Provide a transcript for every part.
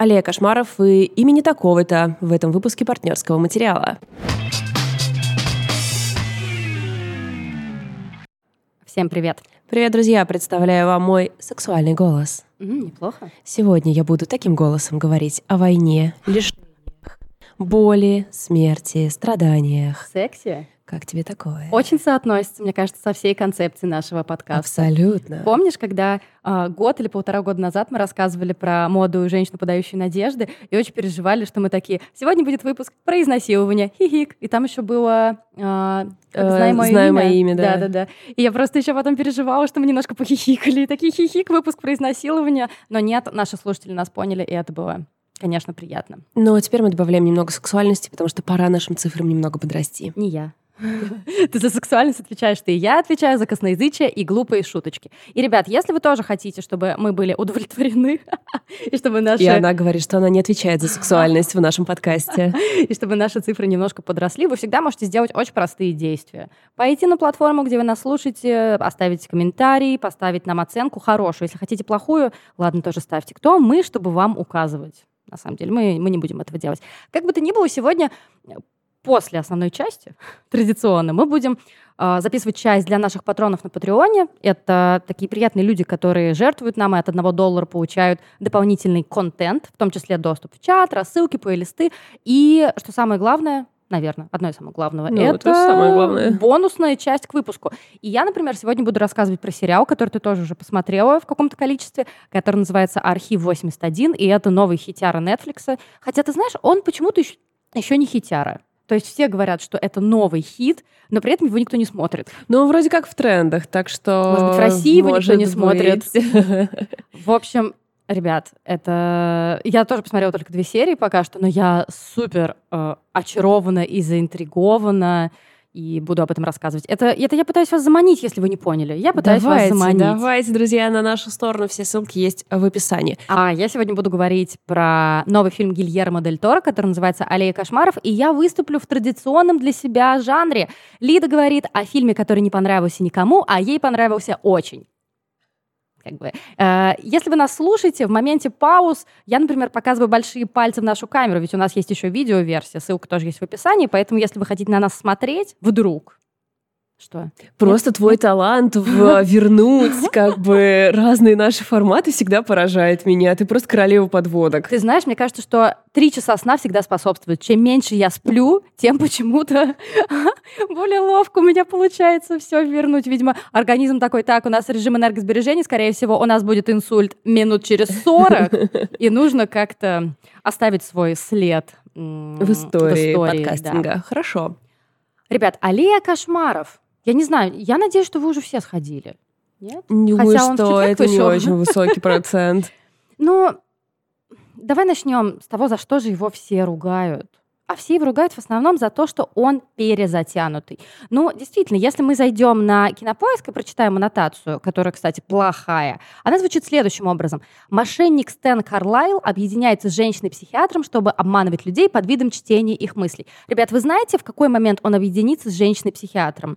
Алия Кошмаров и имени такого-то в этом выпуске партнерского материала. Всем привет. Привет, друзья! Представляю вам мой сексуальный голос. М, неплохо. Сегодня я буду таким голосом говорить о войне, лишениях, боли, смерти, страданиях. Секси. Как тебе такое? Очень соотносится, мне кажется, со всей концепцией нашего подкаста. Абсолютно. Помнишь, когда а, год или полтора года назад мы рассказывали про моду женщину, подающую надежды, и очень переживали, что мы такие, сегодня будет выпуск про изнасилование, хихик. И там еще было а, Э, «Знай мое «Знай имя». имя», да. Да-да-да. И я просто еще потом переживала, что мы немножко похихикали. И такие хихик, выпуск про изнасилование. Но нет, наши слушатели нас поняли, и это было, конечно, приятно. Но теперь мы добавляем немного сексуальности, потому что пора нашим цифрам немного подрасти. Не я. Ты за сексуальность отвечаешь ты, я отвечаю за косноязычие и глупые шуточки. И, ребят, если вы тоже хотите, чтобы мы были удовлетворены, и чтобы наши... И она говорит, что она не отвечает за сексуальность в нашем подкасте. и чтобы наши цифры немножко подросли, вы всегда можете сделать очень простые действия. Пойти на платформу, где вы нас слушаете, оставить комментарий, поставить нам оценку хорошую. Если хотите плохую, ладно, тоже ставьте. Кто мы, чтобы вам указывать? На самом деле, мы, мы не будем этого делать. Как бы то ни было, сегодня после основной части, традиционно, мы будем э, записывать часть для наших патронов на Патреоне. Это такие приятные люди, которые жертвуют нам и от одного доллара получают дополнительный контент, в том числе доступ в чат, рассылки, плейлисты. И, что самое главное, наверное, одно из самых главного, Ну, это это самое главное. бонусная часть к выпуску. И я, например, сегодня буду рассказывать про сериал, который ты тоже уже посмотрела в каком-то количестве, который называется «Архив 81», и это новый хитяра Netflix. Хотя, ты знаешь, он почему-то еще, еще не хитяра. То есть все говорят, что это новый хит, но при этом его никто не смотрит. Ну, вроде как в трендах, так что... Может быть, в России его никто не смотрит. быть. В общем, ребят, это... Я тоже посмотрела только две серии пока что, но я супер э, очарована и заинтригована, и буду об этом рассказывать. Это, это я пытаюсь вас заманить, если вы не поняли. Я пытаюсь давайте, вас заманить. давайте, друзья, на нашу сторону. Все ссылки есть в описании. А я сегодня буду говорить про новый фильм Гильермо Дель Торо, который называется «Аллея кошмаров», и я выступлю в традиционном для себя жанре. Лида говорит о фильме, который не понравился никому, а ей понравился очень. Как бы. Э, Если вы нас слушаете, в моменте пауз я, например, показываю большие пальцы в нашу камеру, ведь у нас есть еще видеоверсия, ссылка тоже есть в описании, поэтому если вы хотите на нас смотреть, вдруг, что? Просто твой талант в вернуть как бы разные наши форматы всегда поражает меня. Ты просто королева подводок. Ты знаешь, мне кажется, что три часа сна всегда способствуют. Чем меньше я сплю, тем почему-то более ловко у меня получается все вернуть. Видимо, организм такой, так, у нас режим энергосбережения, скорее всего, у нас будет инсульт минут через 40, и нужно как-то оставить свой след В истории, да. подкастинга. Хорошо. Ребят, аллея кошмаров. Я не знаю, я надеюсь, что вы уже все сходили. Нет? Не Хотя что это не вышел. очень высокий процент. Ну, давай начнем с того, за что же его все ругают. А все его ругают в основном за то, что он перезатянутый. Ну, действительно, если мы зайдем на кинопоиск и прочитаем аннотацию, которая, кстати, плохая, она звучит следующим образом. Мошенник Стэн Карлайл объединяется с женщиной-психиатром, чтобы обманывать людей под видом чтения их мыслей. Ребят, вы знаете, в какой момент он объединится с женщиной-психиатром?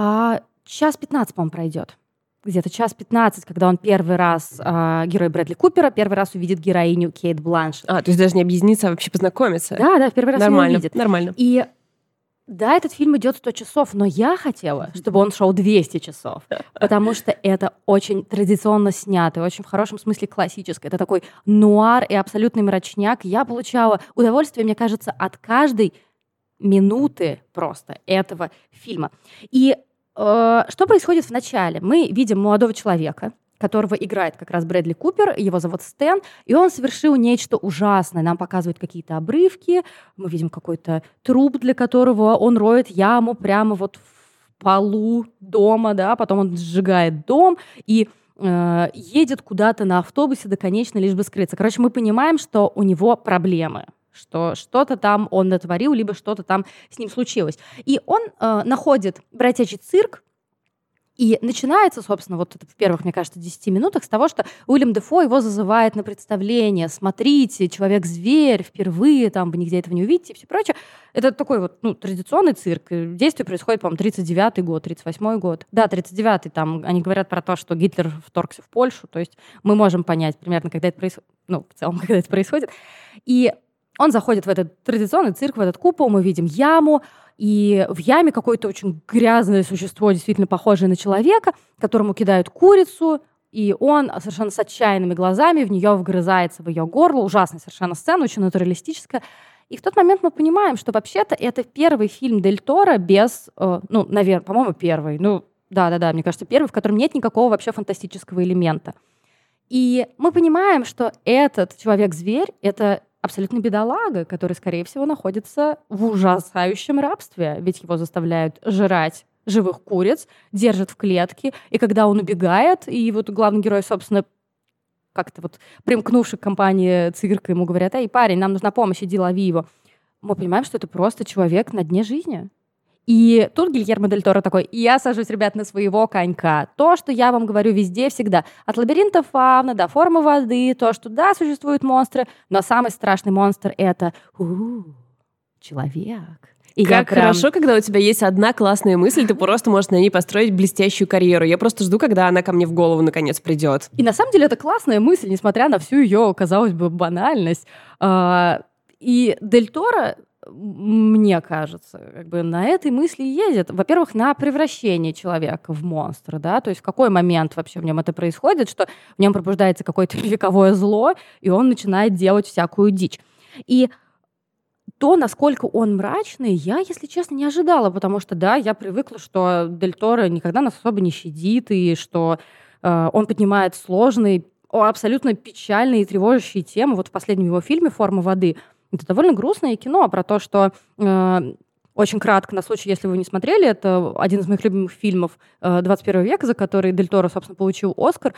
А, час 15, по-моему, пройдет. Где-то час 15, когда он первый раз, а, герой Брэдли Купера, первый раз увидит героиню Кейт Бланш. А, то есть даже не объединиться, а вообще познакомиться. Да, да, в первый раз Нормально, увидит. нормально. И да, этот фильм идет 100 часов, но я хотела, чтобы он шел 200 часов, потому что это очень традиционно снято, очень в хорошем смысле классическое. Это такой нуар и абсолютный мрачняк. Я получала удовольствие, мне кажется, от каждой минуты просто этого фильма. И что происходит в начале? Мы видим молодого человека, которого играет как раз Брэдли Купер, его зовут Стэн, и он совершил нечто ужасное. Нам показывают какие-то обрывки, мы видим какой-то труп, для которого он роет яму прямо вот в полу дома, да, потом он сжигает дом и э, едет куда-то на автобусе до конечной, лишь бы скрыться. Короче, мы понимаем, что у него проблемы что что-то там он натворил, либо что-то там с ним случилось. И он э, находит бродячий цирк, И начинается, собственно, вот это в первых, мне кажется, 10 минутах с того, что Уильям Дефо его зазывает на представление. Смотрите, человек-зверь, впервые, там, вы нигде этого не увидите и все прочее. Это такой вот ну, традиционный цирк. Действие происходит, по-моему, 39-й год, 38-й год. Да, 39-й, там они говорят про то, что Гитлер вторгся в Польшу, то есть мы можем понять примерно, когда это происходит, ну, в целом, когда это происходит. И он заходит в этот традиционный цирк, в этот купол, мы видим яму, и в яме какое-то очень грязное существо, действительно похожее на человека, которому кидают курицу, и он совершенно с отчаянными глазами в нее вгрызается, в ее горло. Ужасная совершенно сцена, очень натуралистическая. И в тот момент мы понимаем, что вообще-то это первый фильм Дель Торо без, э, ну, наверное, по-моему, первый. Ну, да-да-да, мне кажется, первый, в котором нет никакого вообще фантастического элемента. И мы понимаем, что этот человек-зверь — это абсолютно бедолага, который, скорее всего, находится в ужасающем рабстве, ведь его заставляют жрать живых куриц, держат в клетке, и когда он убегает, и вот главный герой, собственно, как-то вот примкнувший к компании цирка, ему говорят, эй, парень, нам нужна помощь, иди лови его. Мы понимаем, что это просто человек на дне жизни. И тут Гильермо Дель Торо такой, я сажусь, ребят, на своего конька. То, что я вам говорю везде, всегда. От лабиринта фауна до формы воды, то, что да, существуют монстры, но самый страшный монстр — это у-у, человек. И как прям... хорошо, когда у тебя есть одна классная мысль, ты просто можешь на ней построить блестящую карьеру. Я просто жду, когда она ко мне в голову наконец придет. И на самом деле это классная мысль, несмотря на всю ее, казалось бы, банальность. А, и Дель Торо мне кажется, как бы на этой мысли едет. Во-первых, на превращение человека в монстра, да, то есть в какой момент вообще в нем это происходит, что в нем пробуждается какое-то вековое зло, и он начинает делать всякую дичь. И то, насколько он мрачный, я, если честно, не ожидала, потому что, да, я привыкла, что Дель Торо никогда нас особо не щадит, и что э, он поднимает сложные, абсолютно печальные и тревожащие темы. Вот в последнем его фильме «Форма воды» Это довольно грустное кино про то, что э, очень кратко, на случай, если вы не смотрели, это один из моих любимых фильмов э, 21 века, за который Дель Торо, собственно, получил Оскар.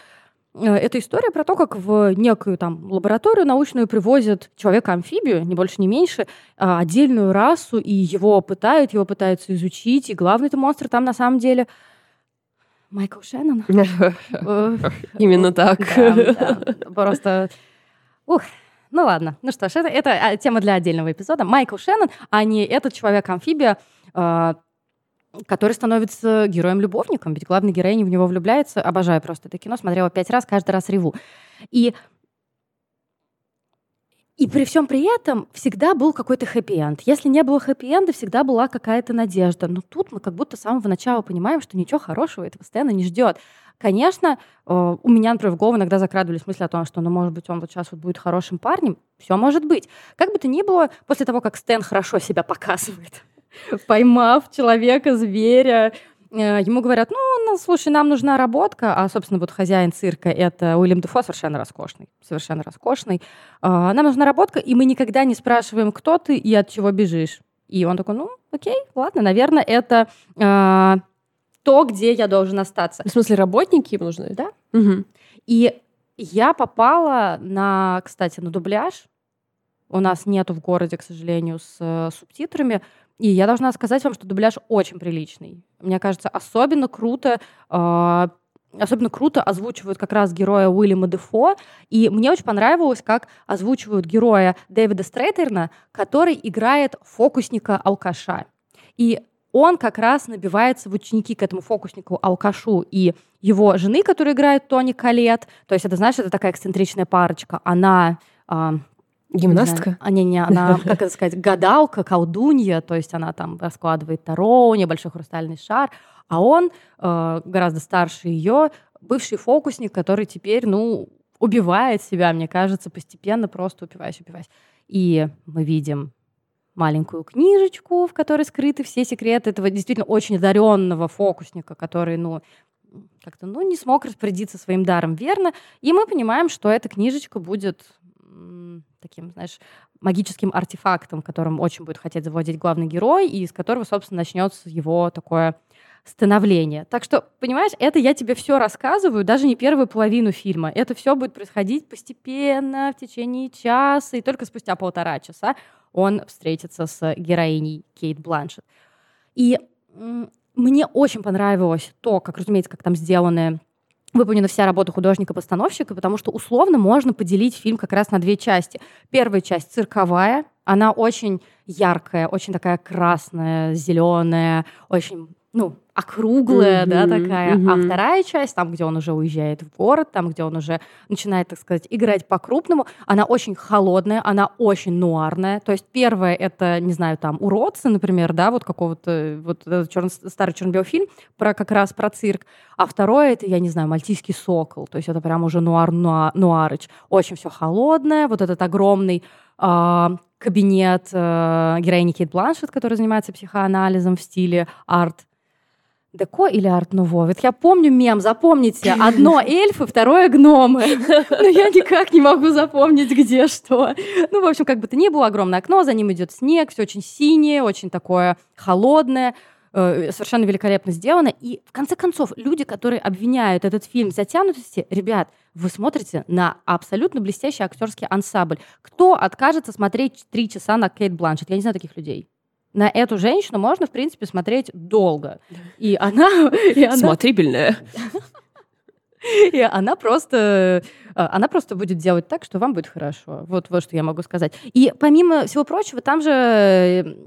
Э, это история про то, как в некую там лабораторию научную привозят человека-амфибию, не больше, не меньше, а отдельную расу, и его пытают, его пытаются изучить, и главный-то монстр там на самом деле Майкл Шеннон. Именно так. Просто... Ух, ну ладно. Ну что ж, это, это а, тема для отдельного эпизода. Майкл Шеннон, а не этот человек-амфибия, э, который становится героем-любовником. Ведь главный героиня в него влюбляется. Обожаю просто это кино. Смотрела пять раз, каждый раз реву. И и при всем при этом всегда был какой-то хэппи-энд. Если не было хэппи-энда, всегда была какая-то надежда. Но тут мы как будто с самого начала понимаем, что ничего хорошего этого постоянно не ждет. Конечно, э, у меня, например, в голову иногда закрадывались мысли о том, что, ну, может быть, он вот сейчас вот будет хорошим парнем. Все может быть. Как бы то ни было, после того, как Стэн хорошо себя показывает, поймав человека, зверя, э, ему говорят, ну, ну, слушай, нам нужна работка, а, собственно, вот хозяин цирка — это Уильям Дефо, совершенно роскошный, совершенно роскошный. А, нам нужна работка, и мы никогда не спрашиваем, кто ты и от чего бежишь. И он такой, ну, окей, ладно, наверное, это то, где я должен остаться. В смысле, работники им нужны? Да. Угу. И я попала на, кстати, на дубляж. У нас нету в городе, к сожалению, с э, субтитрами. И я должна сказать вам, что дубляж очень приличный. Мне кажется, особенно круто э, Особенно круто озвучивают как раз героя Уильяма Дефо. И мне очень понравилось, как озвучивают героя Дэвида Стрейтерна, который играет фокусника-алкаша. И он как раз набивается в ученики к этому фокуснику, алкашу и его жены, которая играет Тони Калет. То есть это, знаешь, это такая эксцентричная парочка. Она... А, Гимнастка? Не, не, не, она, как это сказать, гадалка, колдунья, то есть она там раскладывает таро, у нее большой хрустальный шар, а он э, гораздо старше ее, бывший фокусник, который теперь, ну, убивает себя, мне кажется, постепенно просто упиваясь, упиваясь. И мы видим маленькую книжечку, в которой скрыты все секреты этого действительно очень одаренного фокусника, который, ну, как-то, ну, не смог распорядиться своим даром верно. И мы понимаем, что эта книжечка будет таким, знаешь, магическим артефактом, которым очень будет хотеть завладеть главный герой, и из которого, собственно, начнется его такое становление. Так что, понимаешь, это я тебе все рассказываю, даже не первую половину фильма. Это все будет происходить постепенно, в течение часа, и только спустя полтора часа он встретится с героиней Кейт Бланшет. И мне очень понравилось то, как, разумеется, как там сделаны выполнена вся работа художника-постановщика, потому что условно можно поделить фильм как раз на две части. Первая часть цирковая, она очень яркая, очень такая красная, зеленая, очень ну, округлая, mm-hmm, да, такая. Mm-hmm. А вторая часть, там, где он уже уезжает в город, там, где он уже начинает, так сказать, играть по-крупному, она очень холодная, она очень нуарная. То есть первая — это, не знаю, там, «Уродцы», например, да, вот какого-то, вот черно, старый черно фильм про как раз про цирк. А второе — это, я не знаю, «Мальтийский сокол». То есть это прям уже нуар-нуарыч. Очень все холодное, вот этот огромный э, кабинет э, героини Кейт Бланшет, который занимается психоанализом в стиле арт Деко или арт-нуво? Вот я помню мем, запомните, одно эльфы, второе гномы. Но я никак не могу запомнить, где что. Ну, в общем, как бы то ни было, огромное окно, за ним идет снег, все очень синее, очень такое холодное, э, совершенно великолепно сделано. И в конце концов, люди, которые обвиняют этот фильм в затянутости, ребят, вы смотрите на абсолютно блестящий актерский ансамбль. Кто откажется смотреть три часа на Кейт Бланшет? Я не знаю таких людей на эту женщину можно, в принципе, смотреть долго. И она... И она... Смотрибельная. И она просто, э, она просто будет делать так, что вам будет хорошо. Вот, вот что я могу сказать. И помимо всего прочего, там же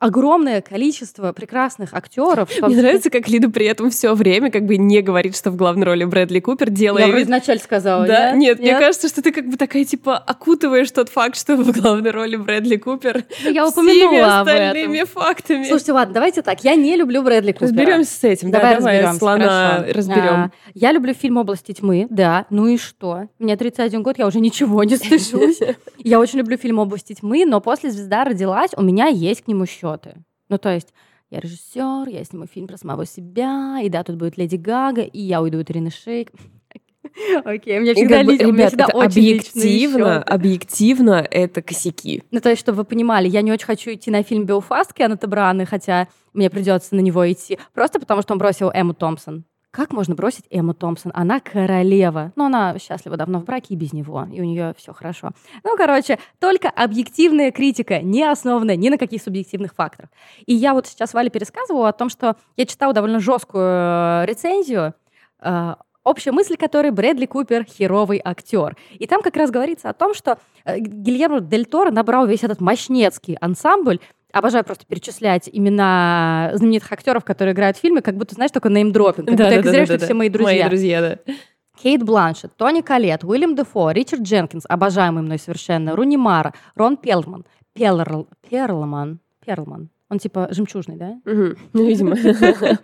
огромное количество прекрасных актеров. Мне нравится, как Лида при этом все время как бы не говорит, что в главной роли Брэдли Купер, делая... Я вид... вначале сказала, да? Нет, нет, мне кажется, что ты как бы такая, типа, окутываешь тот факт, что в главной роли Брэдли Купер ну, я упомянула остальными об этом. фактами. Слушайте, ладно, давайте так, я не люблю Брэдли Купера. Разберемся с этим, давай, да, давай слона разберем. А, я люблю фильм «Области тьмы», да, ну и что? Мне 31 год, я уже ничего не стыжусь. Я очень люблю фильм «Области тьмы», но после «Звезда родилась» у меня есть к нему счеты. Ну, то есть я режиссер, я сниму фильм про самого себя, и да, тут будет Леди Гага, и я уйду от Ирины Шейк. Окей, у меня всегда, ли, меня всегда это очень объективно, объективно это косяки. Ну, то есть, чтобы вы понимали, я не очень хочу идти на фильм «Белфаст» Кеннета Браны, хотя мне придется на него идти, просто потому что он бросил Эмму Томпсон. Как можно бросить Эмму Томпсон? Она королева. Но она счастлива давно в браке и без него. И у нее все хорошо. Ну, короче, только объективная критика, не основанная ни на каких субъективных факторах. И я вот сейчас Вале пересказывала о том, что я читала довольно жесткую э, рецензию э, общая мысль которой Брэдли Купер — херовый актер. И там как раз говорится о том, что э, Гильермо Дель Торо набрал весь этот мощнецкий ансамбль Обожаю просто перечислять имена знаменитых актеров, которые играют в фильме, как будто, знаешь, только неймдропинг. Как да, будто да, я да, да, все мои друзья. Мои друзья, да. Кейт Бланшет, Тони Калет, Уильям Дефо, Ричард Дженкинс, обожаемый мной совершенно, Руни Мара, Рон Пелман, Перлман, Перлман, Перлман. Он типа жемчужный, да? Ну, видимо.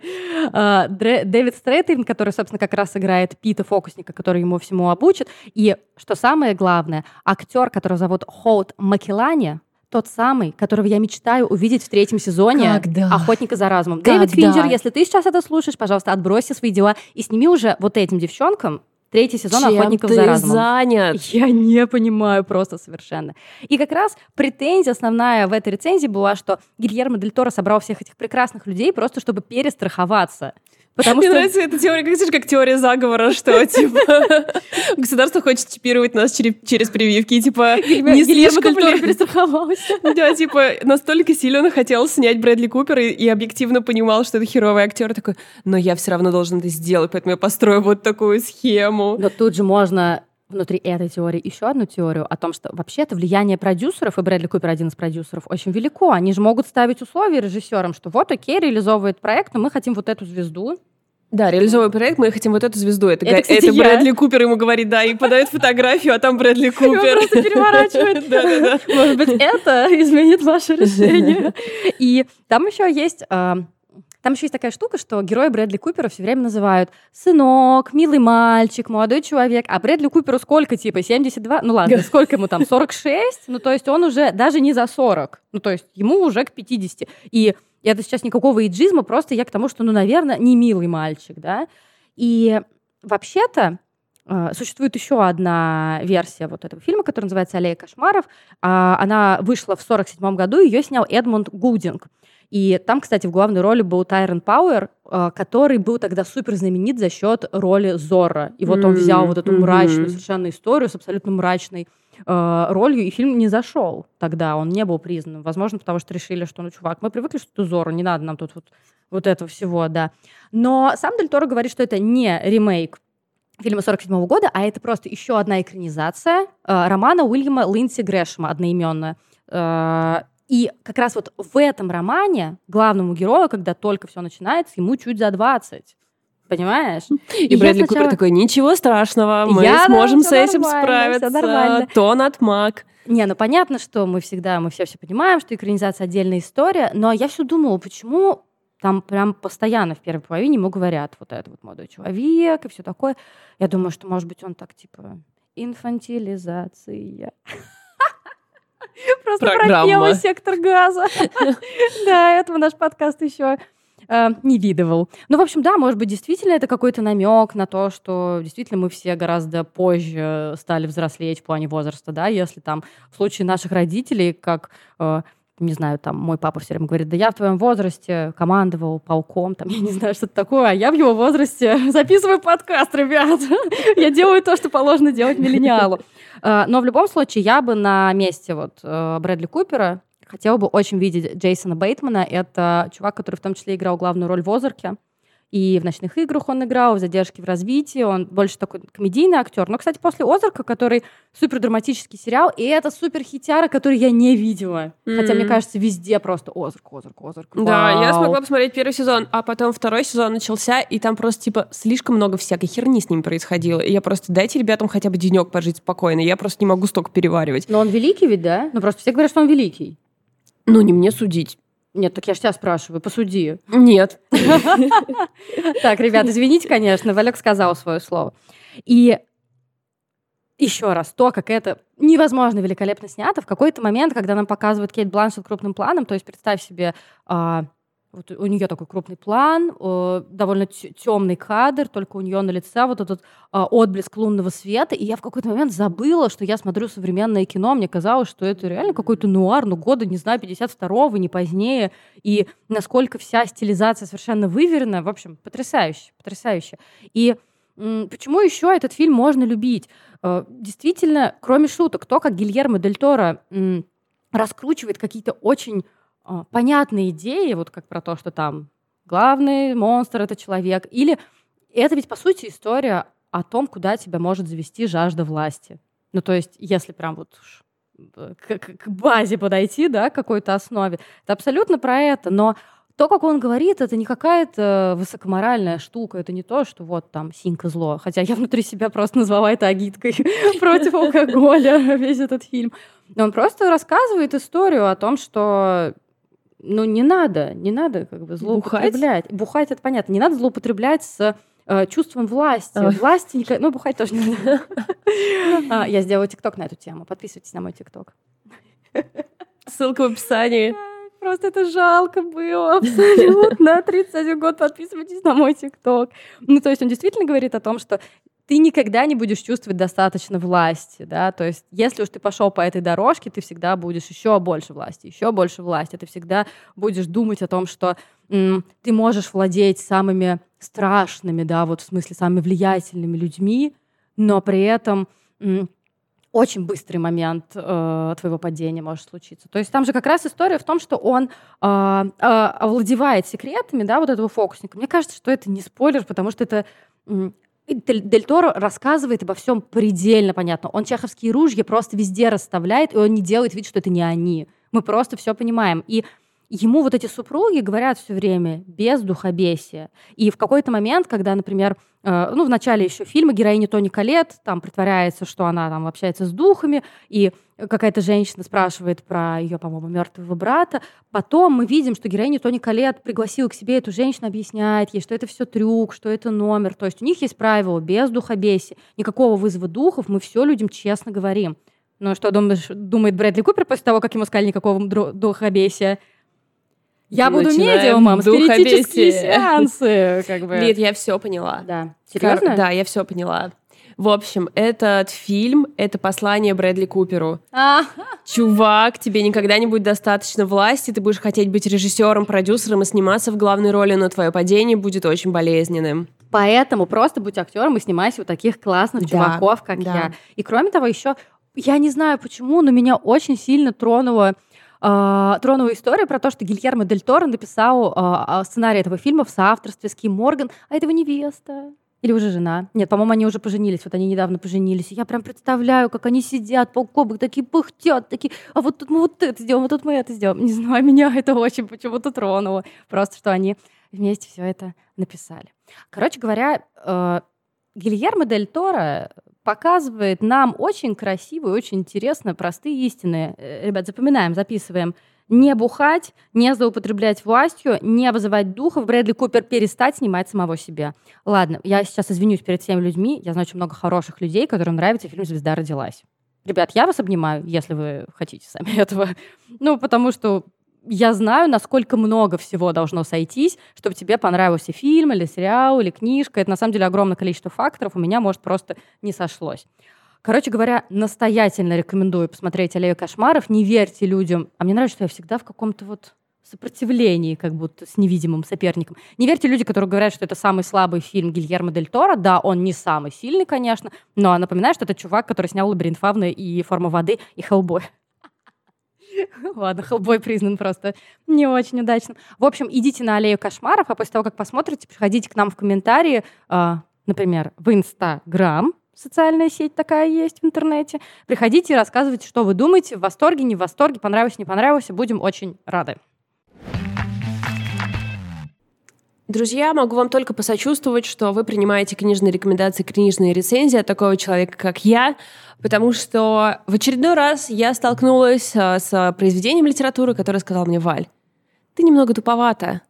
А, Дэвид Стрейтин, который, собственно, как раз играет Пита Фокусника, который ему всему обучит. И, что самое главное, актер, которого зовут Хоут Макелани, тот самый, которого я мечтаю увидеть в третьем сезоне Когда? «Охотника за разумом». Когда? Дэвид Финчер, если ты сейчас это слушаешь, пожалуйста, отбрось свои дела и сними уже вот этим девчонкам третий сезон Чем «Охотников ты за разумом». занят? Я не понимаю просто совершенно. И как раз претензия основная в этой рецензии была, что Гильермо Дель Торо собрал всех этих прекрасных людей просто чтобы перестраховаться. Потому Мне что... нравится эта теория, как, знаешь, как теория заговора, что, типа, государство хочет чипировать нас через, прививки, типа, не слишком. Да, типа, настолько сильно он хотел снять Брэдли Купер и, и объективно понимал, что это херовый актер, такой, но я все равно должен это сделать, поэтому я построю вот такую схему. Но тут же можно внутри этой теории еще одну теорию о том, что вообще-то влияние продюсеров, и Брэдли Купер один из продюсеров, очень велико. Они же могут ставить условия режиссерам, что вот окей, реализовывает проект, но мы хотим вот эту звезду, да, реализовывая проект, мы хотим вот эту звезду. Это, это, кстати, это Брэдли Купер ему говорит, да, и подает фотографию, а там Брэдли Купер. Его просто переворачивает. Да, да, да. Может быть, это изменит ваше решение. И там еще есть а, там еще есть такая штука, что героя Брэдли Купера все время называют сынок, милый мальчик, молодой человек. А Брэдли Куперу сколько, типа, 72? Ну ладно, сколько ему там, 46? Ну то есть он уже даже не за 40. Ну то есть ему уже к 50. И это сейчас никакого иджизма, просто я к тому, что, ну, наверное, не милый мальчик, да. И вообще-то э, Существует еще одна версия вот этого фильма, который называется «Аллея кошмаров». А, она вышла в 1947 году, ее снял Эдмунд Гудинг. И там, кстати, в главной роли был Тайрон Пауэр, э, который был тогда супер знаменит за счет роли Зора. И вот он взял вот эту мрачную совершенно историю с абсолютно мрачной э, ролью, и фильм не зашел тогда, он не был признан. Возможно, потому что решили, что, ну, чувак, мы привыкли, что ты Зору, не надо нам тут вот, вот этого всего, да. Но сам Дель Торо говорит, что это не ремейк фильма 47 года, а это просто еще одна экранизация э, романа Уильяма Линдси Грэшема, одноименная. Э, и как раз вот в этом романе главному герою, когда только все начинается, ему чуть за 20. Понимаешь? И, и Брэдли сначала... Купер такой, ничего страшного, мы я, сможем да, с этим справиться. Нормально. Тон от маг. Не, ну понятно, что мы всегда, мы все все понимаем, что экранизация отдельная история, но я все думала, почему там прям постоянно в первой половине ему говорят вот это вот молодой человек и все такое. Я думаю, что, может быть, он так типа инфантилизация. Просто пропела сектор газа. Да, этого наш подкаст еще э, не видывал. Ну, в общем, да, может быть, действительно это какой-то намек на то, что действительно мы все гораздо позже стали взрослеть в плане возраста, да, если там в случае наших родителей, как э, не знаю, там, мой папа все время говорит, да я в твоем возрасте командовал полком, там, я не знаю, что это такое, а я в его возрасте записываю подкаст, ребят. я делаю то, что положено делать миллениалу. Э, но в любом случае я бы на месте вот э, Брэдли Купера хотела бы очень видеть Джейсона Бейтмана. Это чувак, который в том числе играл главную роль в «Озарке». И в «Ночных играх» он играл, в «Задержке в развитии». Он больше такой комедийный актер. Но, кстати, после «Озарка», который супер драматический сериал, и это супер хитяра, который я не видела. Mm-hmm. Хотя, мне кажется, везде просто «Озарк», «Озарк», «Озарк». Да, я смогла посмотреть первый сезон, а потом второй сезон начался, и там просто, типа, слишком много всякой херни с ним происходило. И я просто, дайте ребятам хотя бы денек пожить спокойно. Я просто не могу столько переваривать. Но он великий ведь, да? Ну, просто все говорят, что он великий. Ну, не мне судить. Нет, так я же тебя спрашиваю, посуди. Нет. Так, ребят, извините, конечно, Валек сказал свое слово. И еще раз, то, как это невозможно великолепно снято, в какой-то момент, когда нам показывают Кейт Бланшет крупным планом, то есть представь себе а, вот у нее такой крупный план, э, довольно темный кадр, только у нее на лице вот этот э, отблеск лунного света. И я в какой-то момент забыла, что я смотрю современное кино. Мне казалось, что это реально какой-то нуар, ну, года, не знаю, 52-го, не позднее. И насколько вся стилизация совершенно выверена. В общем, потрясающе, потрясающе. И Почему еще этот фильм можно любить? Э, действительно, кроме шуток, то, как Гильермо Дель Торо раскручивает какие-то очень а, понятные идеи, вот как про то, что там главный монстр — это человек, или это ведь, по сути, история о том, куда тебя может завести жажда власти. Ну, то есть, если прям вот к, к базе подойти, да, к какой-то основе, это абсолютно про это, но то, как он говорит, это не какая-то высокоморальная штука, это не то, что вот там синька зло. Хотя я внутри себя просто назвала это агиткой против алкоголя, весь этот фильм. Он просто рассказывает историю о том, что ну, не надо, не надо как бы злоупотреблять. Бухать, бухать это понятно. Не надо злоупотреблять с э, чувством власти. Ой. Власти, ну, бухать тоже не надо. А, я сделала тикток на эту тему. Подписывайтесь на мой тикток. Ссылка в описании. Просто это жалко было абсолютно. 31 год подписывайтесь на мой ТикТок. Ну, то есть он действительно говорит о том, что ты никогда не будешь чувствовать достаточно власти, да, то есть если уж ты пошел по этой дорожке, ты всегда будешь еще больше власти, еще больше власти, ты всегда будешь думать о том, что м, ты можешь владеть самыми страшными, да, вот в смысле самыми влиятельными людьми, но при этом м, очень быстрый момент э, твоего падения может случиться. То есть там же как раз история в том, что он э, э, овладевает секретами, да, вот этого фокусника. Мне кажется, что это не спойлер, потому что это Дель Торо рассказывает обо всем предельно понятно. Он чеховские ружья просто везде расставляет, и он не делает вид, что это не они. Мы просто все понимаем. И ему вот эти супруги говорят все время без духобесия. И в какой-то момент, когда, например, э, ну, в начале еще фильма героиня Тони Калет там притворяется, что она там общается с духами, и какая-то женщина спрашивает про ее, по-моему, мертвого брата. Потом мы видим, что героиня Тони Калет пригласила к себе эту женщину, объясняет ей, что это все трюк, что это номер. То есть у них есть правило без духобесия, никакого вызова духов, мы все людям честно говорим. Ну, что думаешь, думает Брэдли Купер после того, как ему сказали никакого духобесия? Я буду медиумом, спиритические сеансы. Как бы. Лид, я все поняла. Да. Серьезно? Да, я все поняла. В общем, этот фильм — это послание Брэдли Куперу. А. Чувак, тебе никогда не будет достаточно власти, ты будешь хотеть быть режиссером, продюсером и сниматься в главной роли, но твое падение будет очень болезненным. Поэтому просто будь актером и снимайся у таких классных да, чуваков, как да. я. И кроме того, еще я не знаю почему, но меня очень сильно тронула Uh, тронула история про то, что Гильермо Дель Торо написал uh, сценарий этого фильма в соавторстве с Ким Морган, а этого невеста. Или уже жена. Нет, по-моему, они уже поженились. Вот они недавно поженились. я прям представляю, как они сидят, полкобы, такие пыхтят, такие, а вот тут мы вот это сделаем, а тут мы это сделаем. Не знаю, меня это очень почему-то тронуло. Просто, что они вместе все это написали. Короче говоря, э, Гильермо Дель Торо показывает нам очень красивые, очень интересно простые истины. Э, ребят, запоминаем, записываем не бухать, не злоупотреблять властью, не вызывать духов. Брэдли Купер перестать снимать самого себя. Ладно, я сейчас извинюсь перед всеми людьми. Я знаю очень много хороших людей, которым нравится фильм «Звезда родилась». Ребят, я вас обнимаю, если вы хотите сами этого. Ну, потому что я знаю, насколько много всего должно сойтись, чтобы тебе понравился фильм или сериал или книжка. Это на самом деле огромное количество факторов. У меня, может, просто не сошлось. Короче говоря, настоятельно рекомендую посмотреть «Аллею кошмаров». Не верьте людям. А мне нравится, что я всегда в каком-то вот сопротивлении, как будто с невидимым соперником. Не верьте люди, которые говорят, что это самый слабый фильм Гильермо Дель Торо. Да, он не самый сильный, конечно, но напоминаю, что это чувак, который снял «Лабиринт фавны» и «Форма воды» и «Хеллбой». Ладно, Хеллбой признан просто не очень удачным. В общем, идите на аллею кошмаров, а после того, как посмотрите, приходите к нам в комментарии, э, например, в Инстаграм, социальная сеть такая есть в интернете. Приходите и рассказывайте, что вы думаете, в восторге, не в восторге, понравилось, не понравилось. Будем очень рады. Друзья, могу вам только посочувствовать, что вы принимаете книжные рекомендации, книжные рецензии от такого человека, как я, потому что в очередной раз я столкнулась а, с произведением литературы, которое сказал мне Валь, ты немного туповата.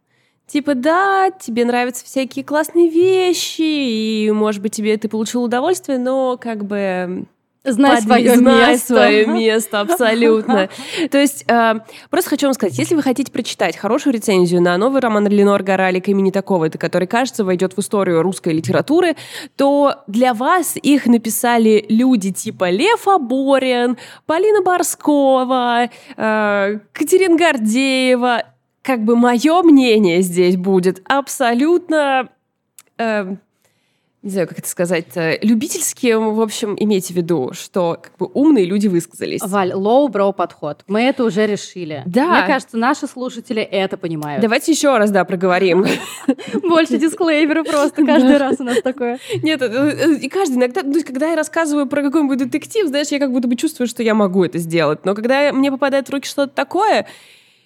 Типа, да, тебе нравятся всякие классные вещи, и, может быть, тебе ты получил удовольствие, но как бы Знай Под... свое Знай место. свое место, абсолютно. То есть, э, просто хочу вам сказать, если вы хотите прочитать хорошую рецензию на новый роман Ленор Горалик имени такого-то, который, кажется, войдет в историю русской литературы, то для вас их написали люди типа Лев Аборин, Полина Борскова, э, Катерина Гордеева, как бы мое мнение здесь будет абсолютно... Э, не знаю, как это сказать, любительским, в общем, имейте в виду, что как бы умные люди высказались. Валь, low-brow подход. Мы это уже решили. Да. Мне кажется, наши слушатели это понимают. Давайте еще раз, да, проговорим. Больше дисклеймера просто каждый раз у нас такое. Нет, э, э, и каждый иногда, ну, когда я рассказываю про какой-нибудь детектив, знаешь, я как будто бы чувствую, что я могу это сделать. Но когда мне попадает в руки что-то такое,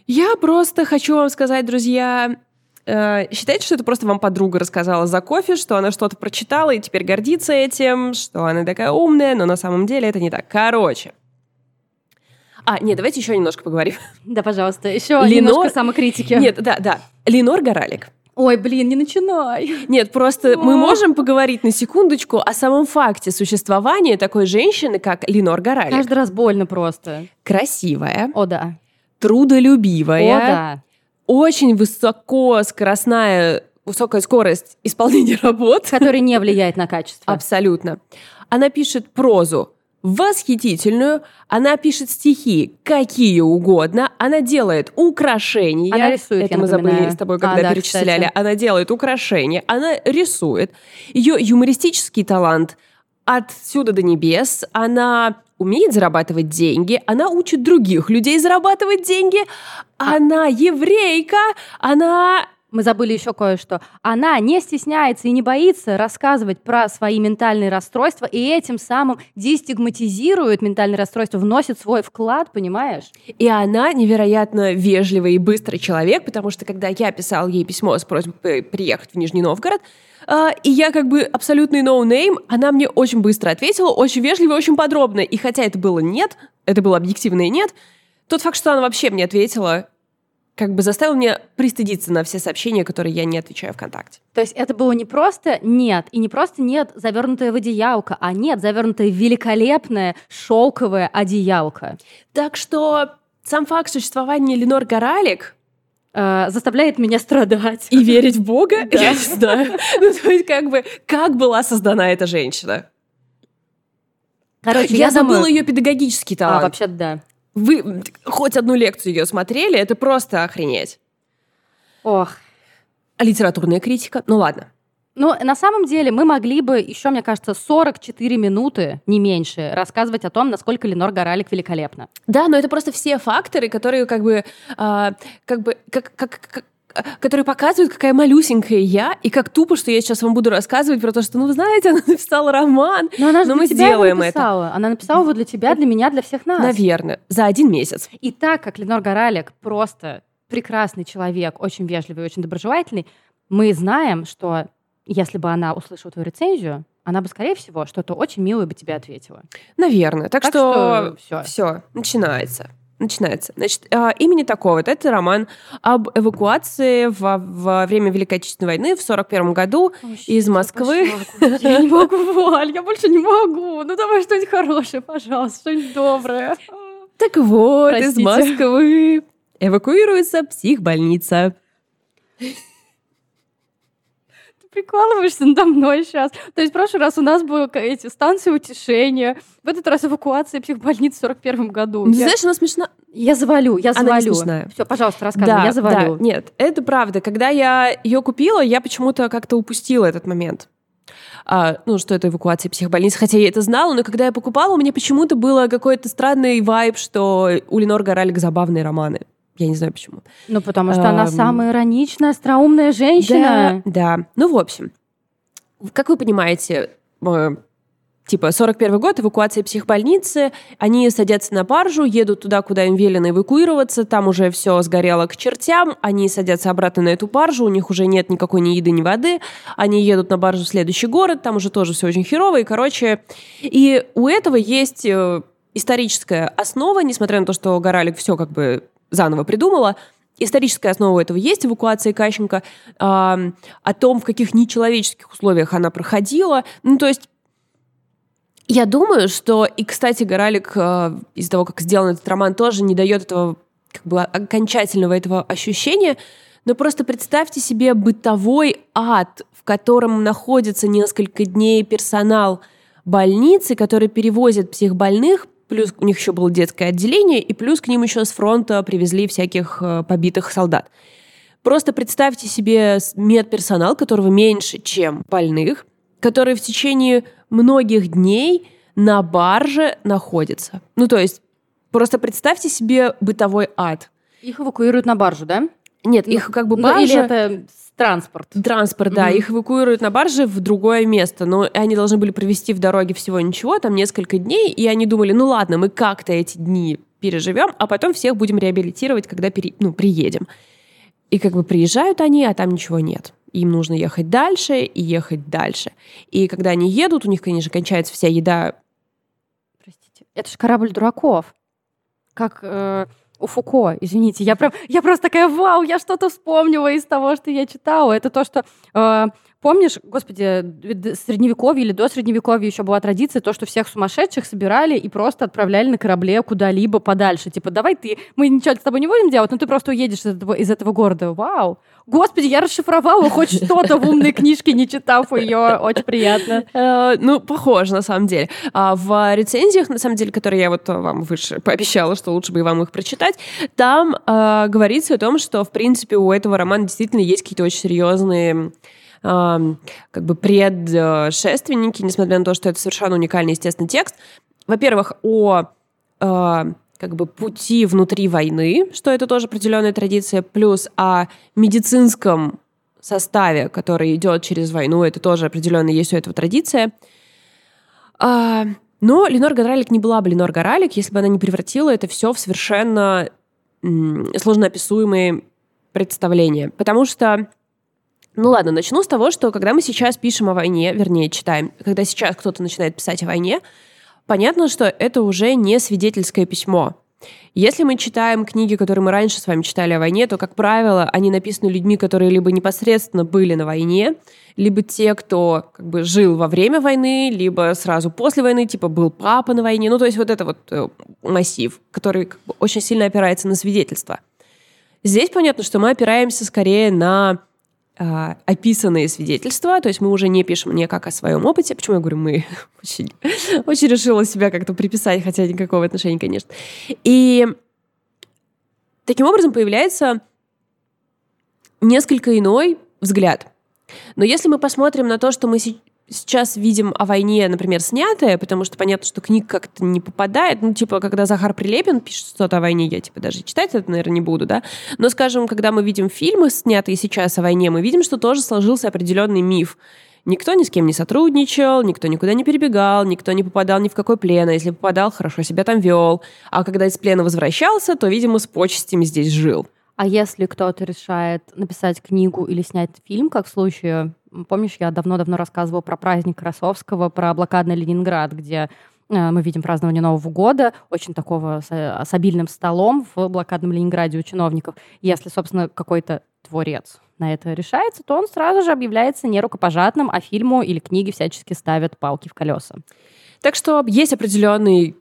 я просто хочу вам сказать, друзья, э, считайте, что это просто вам подруга рассказала за кофе, что она что-то прочитала и теперь гордится этим, что она такая умная, но на самом деле это не так. Короче. А, нет, давайте еще немножко поговорим. Да, пожалуйста, еще Ленор... немножко самокритики. Нет, да, да. Ленор Горалик. Ой, блин, не начинай. Нет, просто О. мы можем поговорить на секундочку о самом факте существования такой женщины, как Ленор Горалик. Каждый раз больно просто. Красивая. О, да трудолюбивая, О, да. Очень высокоскоростная, высокая скорость исполнения работ. Который не влияет на качество. Абсолютно. Она пишет прозу восхитительную, она пишет стихи какие угодно, она делает украшения. Она рисует, Это мы забыли с тобой, когда а, да, перечисляли. Кстати. Она делает украшения, она рисует. Ее юмористический талант отсюда до небес. Она умеет зарабатывать деньги, она учит других людей зарабатывать деньги, а она еврейка, она мы забыли еще кое-что. Она не стесняется и не боится рассказывать про свои ментальные расстройства, и этим самым дестигматизирует ментальные расстройства, вносит свой вклад, понимаешь? И она невероятно вежливый и быстрый человек, потому что когда я писал ей письмо с просьбой приехать в Нижний Новгород, Uh, и я как бы абсолютный no-name, она мне очень быстро ответила, очень вежливо, очень подробно. И хотя это было нет, это было объективное нет, тот факт, что она вообще мне ответила, как бы заставил меня пристыдиться на все сообщения, которые я не отвечаю ВКонтакте. То есть это было не просто нет, и не просто нет, завернутая в одеялко, а нет, завернутая в великолепное шелковое одеялко. Так что сам факт существования Ленор Горалик э, заставляет меня страдать. И верить в Бога? Я не знаю. Ну, то есть, как бы, как была создана эта женщина? Короче, я, я забыла ее педагогический талант. А, вообще да. Вы хоть одну лекцию ее смотрели, это просто охренеть. Ох. А литературная критика? Ну ладно. Ну, на самом деле, мы могли бы еще, мне кажется, 44 минуты, не меньше, рассказывать о том, насколько Ленор Горалик великолепна. Да, но это просто все факторы, которые как бы, а, как бы, как, как, как которые показывают, какая малюсенькая я, и как тупо, что я сейчас вам буду рассказывать про то, что, ну, вы знаете, она написала роман, но, она но мы сделаем написала. это. Она написала его для тебя, для меня, для всех нас. Наверное, за один месяц. И так как Ленор Горалик просто прекрасный человек, очень вежливый, очень доброжелательный, мы знаем, что если бы она услышала твою рецензию, она бы, скорее всего, что-то очень милое бы тебе ответила. Наверное. Так, так что, что все. все, начинается начинается. Значит, э, имени такого. Вот это роман об эвакуации во, во время Великой Отечественной войны в 41 году Ой, из Москвы. Я не могу, Валь, я больше не могу. Ну давай что-нибудь хорошее, пожалуйста, что-нибудь доброе. Так вот, Простите. из Москвы эвакуируется психбольница прикалываешься надо мной сейчас. То есть в прошлый раз у нас были эти станции утешения, в этот раз эвакуация психбольницы в 41 году. Ну, я... Знаешь, она смешна. Я завалю, я завалю. Она не смешная. Все, пожалуйста, рассказывай, да, я завалю. Да, нет, это правда. Когда я ее купила, я почему-то как-то упустила этот момент. А, ну, что это эвакуация психбольницы, хотя я это знала, но когда я покупала, у меня почему-то было какой-то странный вайб, что у Ленор Горалик забавные романы. Я не знаю почему. Ну, потому что она самая ироничная, остроумная женщина. Да, да. Ну, в общем, как вы понимаете, э, типа 41 год, эвакуация психбольницы, они садятся на баржу, едут туда, куда им велено эвакуироваться, там уже все сгорело к чертям, они садятся обратно на эту баржу, у них уже нет никакой ни еды, ни воды, они едут на баржу в следующий город, там уже тоже все очень херово, и, короче, и у этого есть э, историческая основа, несмотря на то, что Горалик все как бы заново придумала. Историческая основа этого есть, эвакуация Кащенко, э, о том, в каких нечеловеческих условиях она проходила. Ну, то есть я думаю, что, и, кстати, Горалик э, из-за того, как сделан этот роман, тоже не дает этого как бы окончательного этого ощущения, но просто представьте себе бытовой ад, в котором находится несколько дней персонал больницы, который перевозит психбольных плюс у них еще было детское отделение, и плюс к ним еще с фронта привезли всяких э, побитых солдат. Просто представьте себе медперсонал, которого меньше, чем больных, который в течение многих дней на барже находится. Ну, то есть, просто представьте себе бытовой ад. Их эвакуируют на баржу, да? Нет, их как бы. Ну, или это Транспорт. Транспорт, да. Mm-hmm. Их эвакуируют на барже в другое место. Но они должны были провести в дороге всего ничего, там несколько дней. И они думали, ну ладно, мы как-то эти дни переживем, а потом всех будем реабилитировать, когда пере... ну, приедем. И как бы приезжают они, а там ничего нет. Им нужно ехать дальше и ехать дальше. И когда они едут, у них, конечно, кончается вся еда. Простите. Это же корабль дураков. Как... Э у Фуко, извините, я прям, я просто такая, вау, я что-то вспомнила из того, что я читала. Это то, что э, Помнишь, господи, средневековье или до средневековья еще была традиция, то, что всех сумасшедших собирали и просто отправляли на корабле куда-либо подальше. Типа, давай ты, мы ничего с тобой не будем делать, но ты просто уедешь из этого, из этого города. Вау! Господи, я расшифровала хоть что-то в умной книжке, не читав ее. Очень приятно. Э, ну, похоже, на самом деле. А в рецензиях, на самом деле, которые я вот вам выше пообещала, что лучше бы вам их прочитать, там э, говорится о том, что, в принципе, у этого романа действительно есть какие-то очень серьезные как бы предшественники, несмотря на то, что это совершенно уникальный, естественно, текст. Во-первых, о а, как бы пути внутри войны, что это тоже определенная традиция, плюс о медицинском составе, который идет через войну, это тоже определенно есть у этого традиция. А, но Ленор Горалик не была бы Ленор Горалик, если бы она не превратила это все в совершенно сложно описуемые представления. Потому что ну ладно, начну с того, что когда мы сейчас пишем о войне, вернее, читаем, когда сейчас кто-то начинает писать о войне, понятно, что это уже не свидетельское письмо. Если мы читаем книги, которые мы раньше с вами читали о войне, то, как правило, они написаны людьми, которые либо непосредственно были на войне, либо те, кто как бы жил во время войны, либо сразу после войны, типа был папа на войне. Ну, то есть вот это вот э, массив, который как бы очень сильно опирается на свидетельства. Здесь понятно, что мы опираемся скорее на описанные свидетельства, то есть мы уже не пишем не как о своем опыте. Почему я говорю мы? очень, очень решила себя как-то приписать, хотя никакого отношения, конечно. И таким образом появляется несколько иной взгляд. Но если мы посмотрим на то, что мы сейчас видим о войне, например, снятое, потому что понятно, что книг как-то не попадает. Ну, типа, когда Захар Прилепин пишет что-то о войне, я, типа, даже читать это, наверное, не буду, да. Но, скажем, когда мы видим фильмы, снятые сейчас о войне, мы видим, что тоже сложился определенный миф. Никто ни с кем не сотрудничал, никто никуда не перебегал, никто не попадал ни в какой плен, а если попадал, хорошо себя там вел. А когда из плена возвращался, то, видимо, с почестями здесь жил. А если кто-то решает написать книгу или снять фильм, как в случае, помнишь, я давно-давно рассказывала про праздник Красовского, про блокадный Ленинград, где э, мы видим празднование Нового года, очень такого с, э, с обильным столом в блокадном Ленинграде у чиновников. Если, собственно, какой-то творец на это решается, то он сразу же объявляется нерукопожатным, а фильму или книге всячески ставят палки в колеса. Так что есть определенный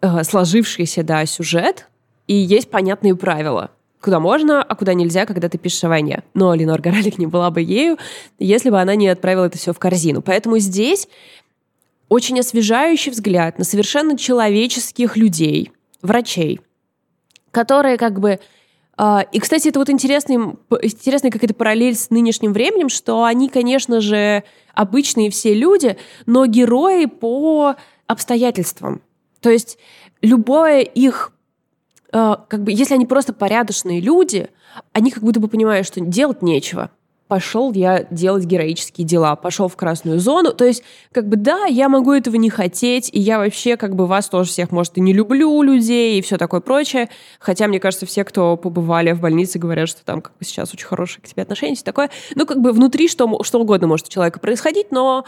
э, сложившийся да, сюжет, и есть понятные правила куда можно, а куда нельзя, когда ты пишешь о войне. Но Ленор Горалик не была бы ею, если бы она не отправила это все в корзину. Поэтому здесь очень освежающий взгляд на совершенно человеческих людей, врачей, которые как бы... Э, и, кстати, это вот интересный, интересный какая-то параллель с нынешним временем, что они, конечно же, обычные все люди, но герои по обстоятельствам. То есть любое их как бы, если они просто порядочные люди, они как будто бы понимают, что делать нечего. Пошел я делать героические дела, пошел в красную зону. То есть, как бы, да, я могу этого не хотеть, и я вообще, как бы, вас тоже всех, может, и не люблю людей, и все такое прочее. Хотя, мне кажется, все, кто побывали в больнице, говорят, что там, как бы, сейчас очень хорошие к тебе отношения, все такое. Ну, как бы, внутри что, что угодно может у человека происходить, но,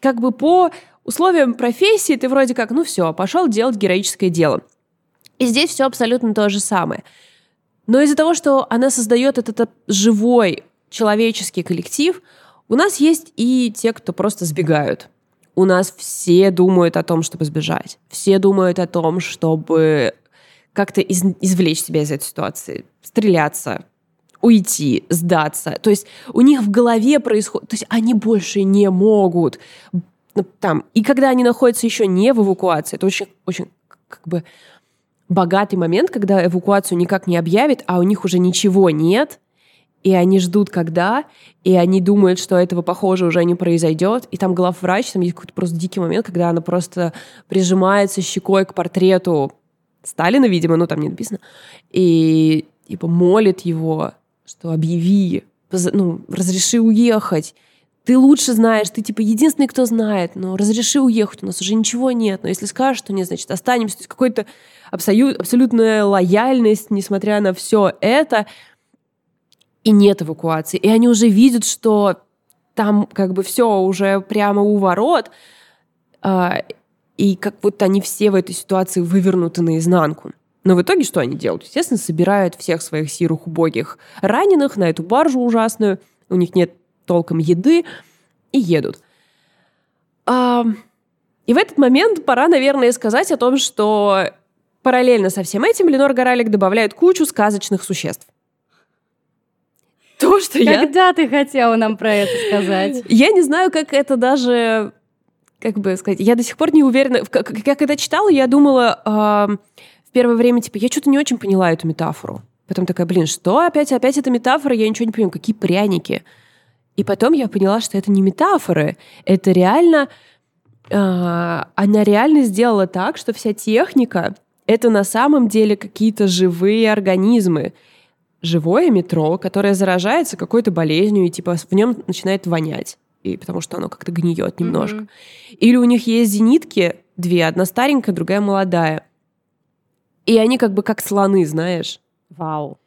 как бы, по условиям профессии ты вроде как, ну, все, пошел делать героическое дело. И здесь все абсолютно то же самое. Но из-за того, что она создает этот живой человеческий коллектив, у нас есть и те, кто просто сбегают. У нас все думают о том, чтобы сбежать. Все думают о том, чтобы как-то из, извлечь себя из этой ситуации, стреляться, уйти, сдаться. То есть у них в голове происходит... То есть они больше не могут. Там. И когда они находятся еще не в эвакуации, это очень, очень как бы богатый момент, когда эвакуацию никак не объявят, а у них уже ничего нет, и они ждут когда, и они думают, что этого, похоже, уже не произойдет. И там главврач, там есть какой-то просто дикий момент, когда она просто прижимается щекой к портрету Сталина, видимо, ну там не написано, и типа молит его, что объяви, ну, разреши уехать. Ты лучше знаешь, ты типа единственный, кто знает, но разреши уехать, у нас уже ничего нет. Но если скажешь, что нет, значит останемся. То есть какой-то абсолют, абсолютная лояльность, несмотря на все это, и нет эвакуации. И они уже видят, что там как бы все уже прямо у ворот, э, и как будто они все в этой ситуации вывернуты наизнанку. Но в итоге что они делают? Естественно, собирают всех своих сирых убогих раненых на эту баржу ужасную, у них нет толком еды, и едут. А, и в этот момент пора, наверное, сказать о том, что Параллельно со всем этим Ленор Горалик добавляет кучу сказочных существ. То, что Когда я... Когда ты хотела нам про это сказать? Я не знаю, как это даже... Как бы сказать, я до сих пор не уверена. Как, я когда читала, я думала э, в первое время, типа, я что-то не очень поняла эту метафору. Потом такая, блин, что опять, опять эта метафора, я ничего не понимаю, какие пряники. И потом я поняла, что это не метафоры, это реально... Э, она реально сделала так, что вся техника это на самом деле какие-то живые организмы. Живое метро, которое заражается какой-то болезнью, и типа в нем начинает вонять. И потому что оно как-то гниет немножко. Mm-hmm. Или у них есть зенитки, две, одна старенькая, другая молодая. И они как бы как слоны, знаешь. Вау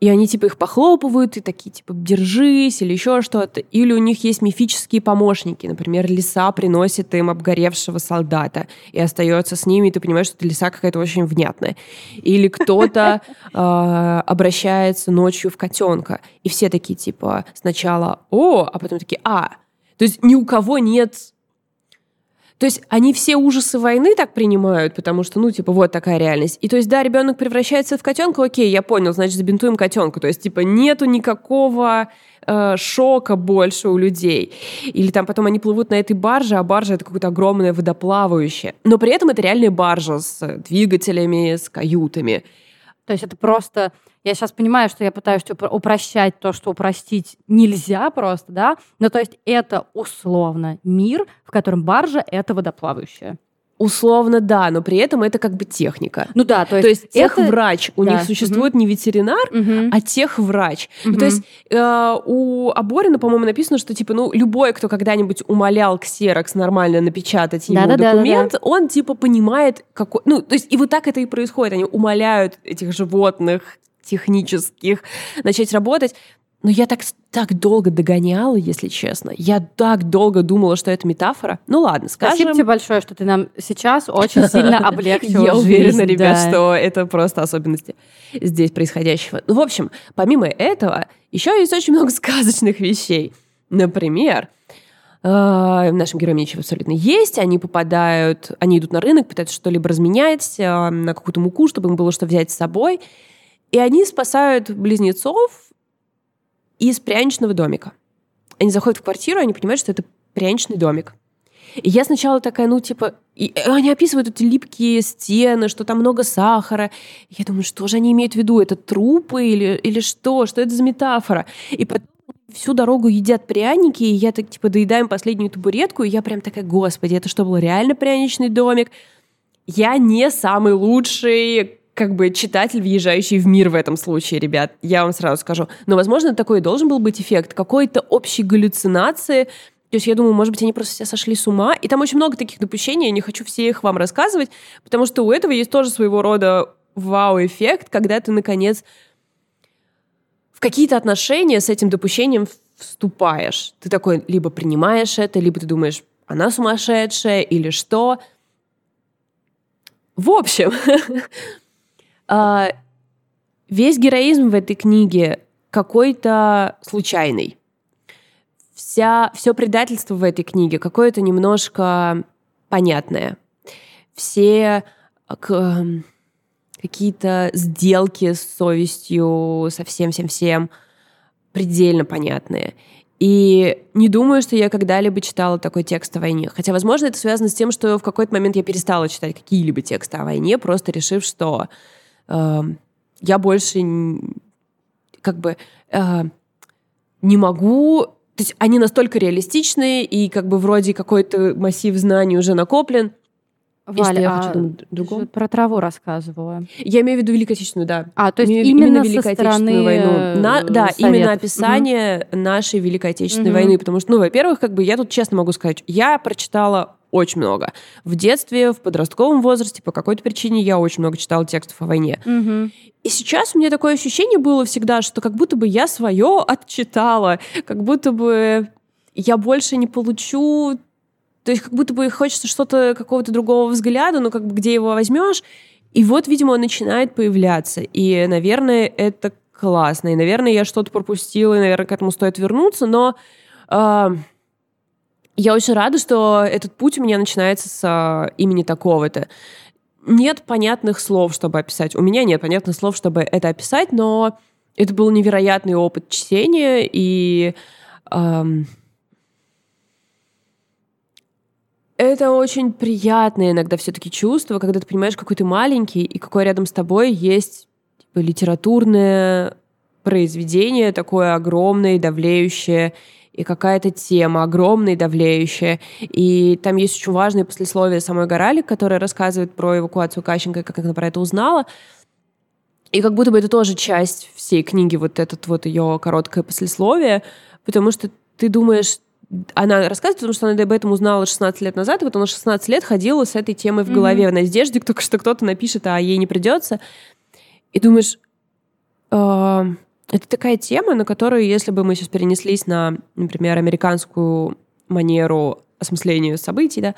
и они типа их похлопывают и такие типа держись или еще что-то. Или у них есть мифические помощники, например, лиса приносит им обгоревшего солдата и остается с ними, и ты понимаешь, что эта лиса какая-то очень внятная. Или кто-то а, обращается ночью в котенка, и все такие типа сначала «О», а потом такие «А». То есть ни у кого нет то есть они все ужасы войны так принимают, потому что, ну, типа, вот такая реальность. И то есть, да, ребенок превращается в котенка, окей, я понял, значит, забинтуем котенка. То есть, типа, нету никакого э, шока больше у людей. Или там потом они плывут на этой барже, а баржа это какое-то огромное водоплавающее. Но при этом это реальная баржа с двигателями, с каютами. То есть это просто... Я сейчас понимаю, что я пытаюсь упрощать то, что упростить нельзя просто, да? Но то есть это условно мир, в котором баржа — это водоплавающая. Условно, да, но при этом это как бы техника. Ну да, то есть, то есть техврач, у да. них существует угу. не ветеринар, угу. а техврач. Угу. то есть э, у Аборина, по-моему, написано, что типа, ну, любой, кто когда-нибудь умолял ксерокс нормально напечатать ему да, документ, да, да, да. он типа понимает, какой... Ну, то есть и вот так это и происходит. Они умоляют этих животных технических начать работать. Но я так, так долго догоняла, если честно. Я так долго думала, что это метафора. Ну ладно, скажем. Спасибо тебе большое, что ты нам сейчас очень сильно облегчила Я уверена, ребят, что это просто особенности здесь происходящего. Ну, в общем, помимо этого, еще есть очень много сказочных вещей. Например, э, нашим героям нечего абсолютно есть, они попадают, они идут на рынок, пытаются что-либо разменять э, на какую-то муку, чтобы им было что взять с собой. И они спасают близнецов из пряничного домика. Они заходят в квартиру, они понимают, что это пряничный домик. И я сначала такая, ну, типа, и они описывают эти липкие стены, что там много сахара. И я думаю, что же они имеют в виду? Это трупы или, или что? Что это за метафора? И потом всю дорогу едят пряники, и я так, типа, доедаем последнюю табуретку, и я прям такая, господи, это что, был реально пряничный домик? Я не самый лучший как бы читатель, въезжающий в мир в этом случае, ребят, я вам сразу скажу. Но, возможно, такой должен был быть эффект какой-то общей галлюцинации, то есть я думаю, может быть, они просто все сошли с ума. И там очень много таких допущений, я не хочу все их вам рассказывать, потому что у этого есть тоже своего рода вау-эффект, когда ты, наконец, в какие-то отношения с этим допущением вступаешь. Ты такой либо принимаешь это, либо ты думаешь, она сумасшедшая или что. В общем, А, весь героизм в этой книге какой-то случайный. Вся, все предательство в этой книге какое-то немножко понятное. Все к, какие-то сделки с совестью, со всем-всем-всем предельно понятные. И не думаю, что я когда-либо читала такой текст о войне. Хотя, возможно, это связано с тем, что в какой-то момент я перестала читать какие-либо тексты о войне, просто решив, что я больше как бы э, не могу то есть они настолько реалистичные, и как бы вроде какой-то массив знаний уже накоплен. Валя, я хочу другого. про траву рассказывала. Я имею в виду Великую Отечественную, да. А, то есть именно, именно Великую Отечественную войну. На, да, Советов. именно описание угу. нашей Великой Отечественной угу. войны. Потому что, ну, во-первых, как бы я тут честно могу сказать, я прочитала очень много. В детстве, в подростковом возрасте, по какой-то причине я очень много читала текстов о войне. Угу. И сейчас у меня такое ощущение было всегда, что как будто бы я свое отчитала, как будто бы я больше не получу то есть как будто бы хочется что-то, какого-то другого взгляда, но как бы где его возьмешь. И вот, видимо, он начинает появляться. И, наверное, это классно. И, наверное, я что-то пропустила, и, наверное, к этому стоит вернуться. Но э, я очень рада, что этот путь у меня начинается с э, имени такого-то. Нет понятных слов, чтобы описать. У меня нет понятных слов, чтобы это описать, но это был невероятный опыт чтения, и э, это очень приятное иногда все-таки чувство, когда ты понимаешь, какой ты маленький, и какой рядом с тобой есть типа, литературное произведение такое огромное и давлеющее, и какая-то тема огромная и давлеющая. И там есть очень важное послесловие самой Горалик, которая рассказывает про эвакуацию Кащенко как она про это узнала. И как будто бы это тоже часть всей книги, вот этот вот ее короткое послесловие, потому что ты думаешь, она рассказывает, потому что она об этом узнала 16 лет назад, и вот она 16 лет ходила с этой темой в голове, mm-hmm. в надежде, только что кто-то напишет, а ей не придется. И думаешь, э, это такая тема, на которую, если бы мы сейчас перенеслись на, например, американскую манеру осмысления событий, да,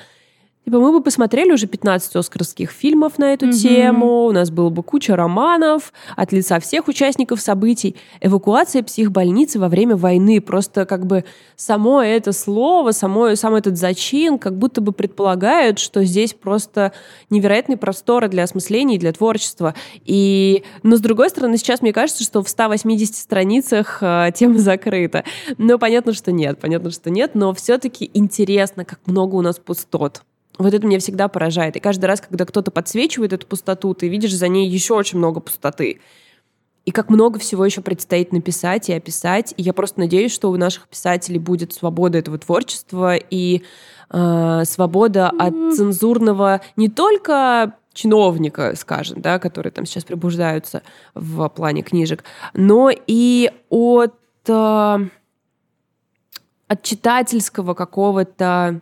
Типа мы бы посмотрели уже 15 оскарских фильмов на эту mm-hmm. тему, у нас было бы куча романов от лица всех участников событий. Эвакуация психбольницы во время войны. Просто как бы само это слово, само, сам этот зачин как будто бы предполагают, что здесь просто невероятный простор для осмысления и для творчества. И, но с другой стороны, сейчас мне кажется, что в 180 страницах э, тема закрыта. Но понятно, что нет, понятно, что нет, но все-таки интересно, как много у нас пустот Вот это меня всегда поражает. И каждый раз, когда кто-то подсвечивает эту пустоту, ты видишь за ней еще очень много пустоты. И как много всего еще предстоит написать и описать. И я просто надеюсь, что у наших писателей будет свобода этого творчества и э, свобода mm-hmm. от цензурного не только чиновника, скажем, да, которые там сейчас пробуждаются в плане книжек, но и от, э, от читательского какого-то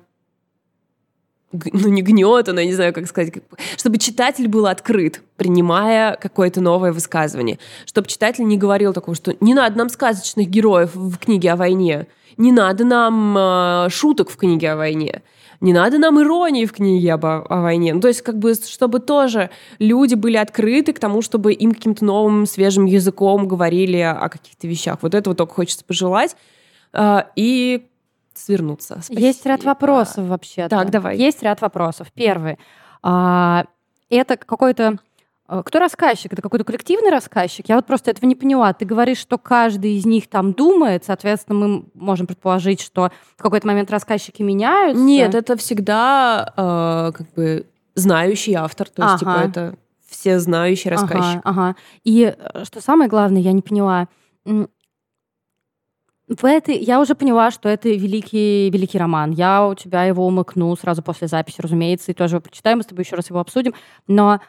ну, не гнета, но я не знаю, как сказать, как, чтобы читатель был открыт, принимая какое-то новое высказывание. Чтобы читатель не говорил такого, что не надо нам сказочных героев в книге о войне, не надо нам э, шуток в книге о войне, не надо нам иронии в книге об, о войне. Ну, то есть, как бы, чтобы тоже люди были открыты к тому, чтобы им каким-то новым, свежим языком говорили о каких-то вещах. Вот этого только хочется пожелать. Э, и свернуться. Спасибо. Есть ряд вопросов вообще. Так, давай. Есть ряд вопросов. Первый. А, это какой-то а, кто рассказчик? Это какой-то коллективный рассказчик? Я вот просто этого не поняла. Ты говоришь, что каждый из них там думает, соответственно, мы можем предположить, что в какой-то момент рассказчики меняются. Нет, это всегда э, как бы знающий автор, то есть типа, ага. типа это все знающий рассказчик. Ага, ага. И э, что самое главное, я не поняла, этой, я уже поняла, что это великий, великий роман. Я у тебя его умыкну сразу после записи, разумеется, и тоже его прочитаем, мы с тобой еще раз его обсудим. Но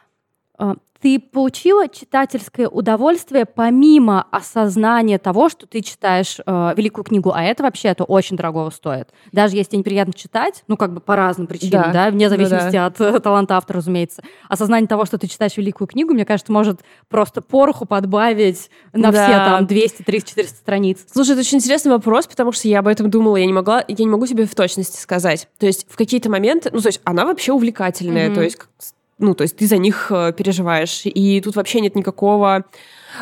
ты получила читательское удовольствие помимо осознания того, что ты читаешь э, великую книгу, а это вообще это очень дорого стоит. Даже если тебе неприятно читать, ну как бы по разным причинам, да, да вне зависимости да, да. от э, таланта автора, разумеется. Осознание того, что ты читаешь великую книгу, мне кажется, может просто пороху подбавить на да. все там 200, 300, 400 страниц. Слушай, это очень интересный вопрос, потому что я об этом думала, я не могла, я не могу себе в точности сказать. То есть в какие-то моменты, ну то есть она вообще увлекательная, mm-hmm. то есть ну, то есть ты за них э, переживаешь. И тут вообще нет никакого,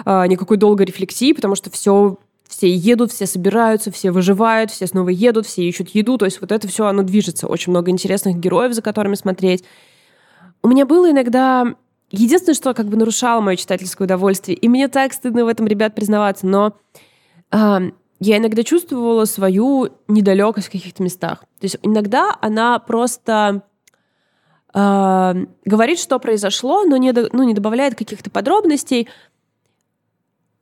э, никакой долгой рефлексии, потому что все все едут, все собираются, все выживают, все снова едут, все ищут еду. То есть вот это все, оно движется. Очень много интересных героев, за которыми смотреть. У меня было иногда... Единственное, что как бы нарушало мое читательское удовольствие, и мне так стыдно в этом, ребят, признаваться, но э, я иногда чувствовала свою недалекость в каких-то местах. То есть иногда она просто э, говорит, что произошло, но не, ну, не добавляет каких-то подробностей,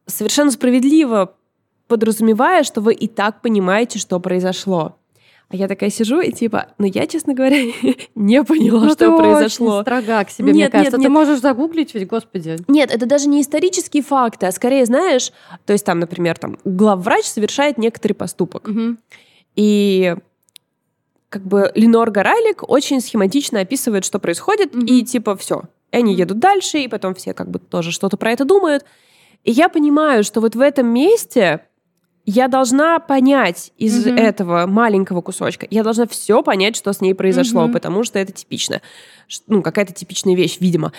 совершенно справедливо подразумевая, что вы и так понимаете, что произошло. А я такая сижу и типа, ну я, честно говоря, не поняла, ну, что ты произошло. Очень строга к себе, нет, мне кажется. Нет, ты можешь загуглить ведь, господи. Нет, это даже не исторические факты, а скорее, знаешь, то есть там, например, там главврач совершает некоторый поступок. Угу. И как бы Ленор Горалик очень схематично описывает, что происходит, mm-hmm. и типа все. Они едут дальше, и потом все как бы тоже что-то про это думают. И я понимаю, что вот в этом месте я должна понять из mm-hmm. этого маленького кусочка, я должна все понять, что с ней произошло, mm-hmm. потому что это типично. Ну, какая-то типичная вещь, видимо.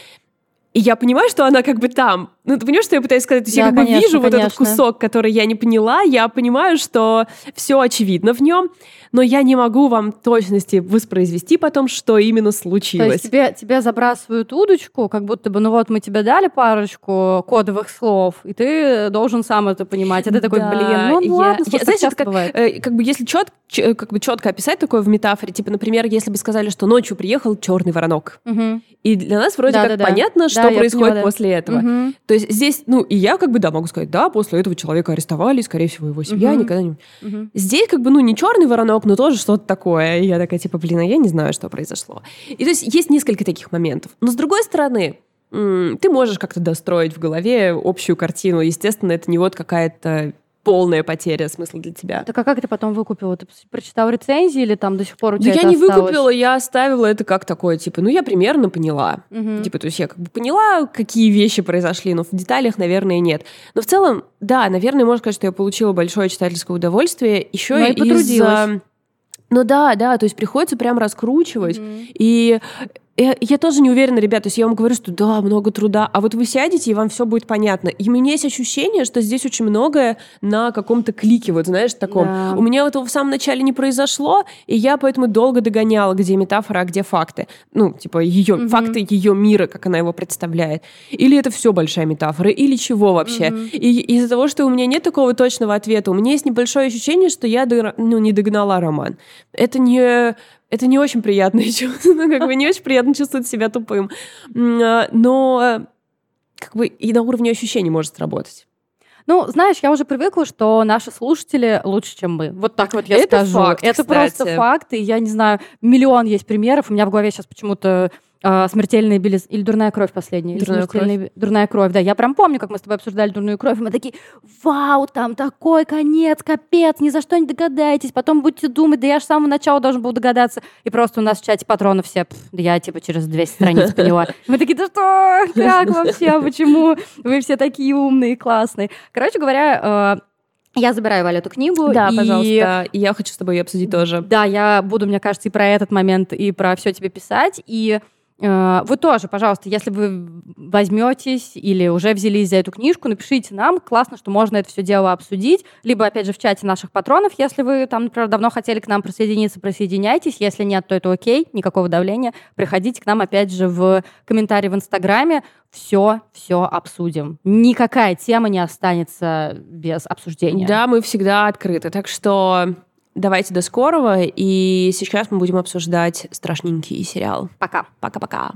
И я понимаю, что она как бы там. Ну, ты понимаешь, что я пытаюсь сказать? То есть да, я как конечно, бы вижу конечно. вот этот кусок, который я не поняла, я понимаю, что все очевидно в нем, но я не могу вам точности воспроизвести потом, что именно случилось. То есть тебе, тебе забрасывают удочку, как будто бы, ну вот мы тебе дали парочку кодовых слов, и ты должен сам это понимать. А ты такой, да, блин, ну я, ладно, я, знаешь, это как, э, как бы если чет, ч, как бы четко описать такое в метафоре, типа, например, если бы сказали, что ночью приехал черный воронок, угу. и для нас вроде да, как да, понятно, да. что да, происходит поняла, после этого. Угу. То есть здесь, ну, и я как бы, да, могу сказать, да, после этого человека арестовали, скорее всего, его семья угу. никогда не... Угу. Здесь как бы, ну, не черный воронок, но тоже что-то такое. И я такая, типа, блин, а я не знаю, что произошло. И то есть есть несколько таких моментов. Но с другой стороны, ты можешь как-то достроить в голове общую картину. Естественно, это не вот какая-то полная потеря смысла для тебя. Так а как ты потом выкупила? Ты прочитал рецензии или там до сих пор у тебя Да я не осталось? выкупила, я оставила это как такое, типа, ну я примерно поняла. Угу. Типа, то есть я как бы поняла, какие вещи произошли, но в деталях, наверное, нет. Но в целом, да, наверное, можно сказать, что я получила большое читательское удовольствие еще но и из... Ну да, да, то есть приходится прям раскручивать. Mm-hmm. И я, я тоже не уверена, ребята, то есть я вам говорю, что да, много труда, а вот вы сядете, и вам все будет понятно. И у меня есть ощущение, что здесь очень многое на каком-то клике, вот знаешь, таком. Да. У меня этого в самом начале не произошло, и я поэтому долго догоняла, где метафора, а где факты. Ну, типа ее, угу. факты ее мира, как она его представляет. Или это все большая метафора, или чего вообще. Угу. И из-за того, что у меня нет такого точного ответа, у меня есть небольшое ощущение, что я ну, не догнала роман. Это не это не очень приятное чувство, ну, как бы не очень приятно чувствовать себя тупым. А, но как бы и на уровне ощущений может сработать. Ну, знаешь, я уже привыкла, что наши слушатели лучше, чем мы. Вот так вот я это скажу. Факт, это кстати. просто факт, и я не знаю, миллион есть примеров. У меня в голове сейчас почему-то а, смертельная белиз... Или дурная кровь последняя. Дурная кровь. Дурная кровь, да. Я прям помню, как мы с тобой обсуждали дурную кровь, и мы такие, вау, там такой конец, капец, ни за что не догадаетесь. Потом будете думать, да я же с самого начала должен был догадаться. И просто у нас в чате патронов все, да я типа через 200 страниц поняла. Мы такие, да что, как вообще, почему вы все такие умные, классные. Короче говоря, э, я забираю Валю эту книгу. Да, и... пожалуйста. И я хочу с тобой ее обсудить тоже. Да, я буду, мне кажется, и про этот момент, и про все тебе писать. И Э, вы тоже, пожалуйста, если вы возьметесь или уже взялись за эту книжку, напишите нам. Классно, что можно это все дело обсудить. Либо, опять же, в чате наших патронов, если вы там, например, давно хотели к нам присоединиться, присоединяйтесь. Если нет, то это окей, никакого давления. Приходите к нам, опять же, в комментарии в Инстаграме. Все, все обсудим. Никакая тема не останется без обсуждения. Да, мы всегда открыты. Так что Давайте до скорого, и сейчас мы будем обсуждать страшненький сериал. Пока. Пока-пока.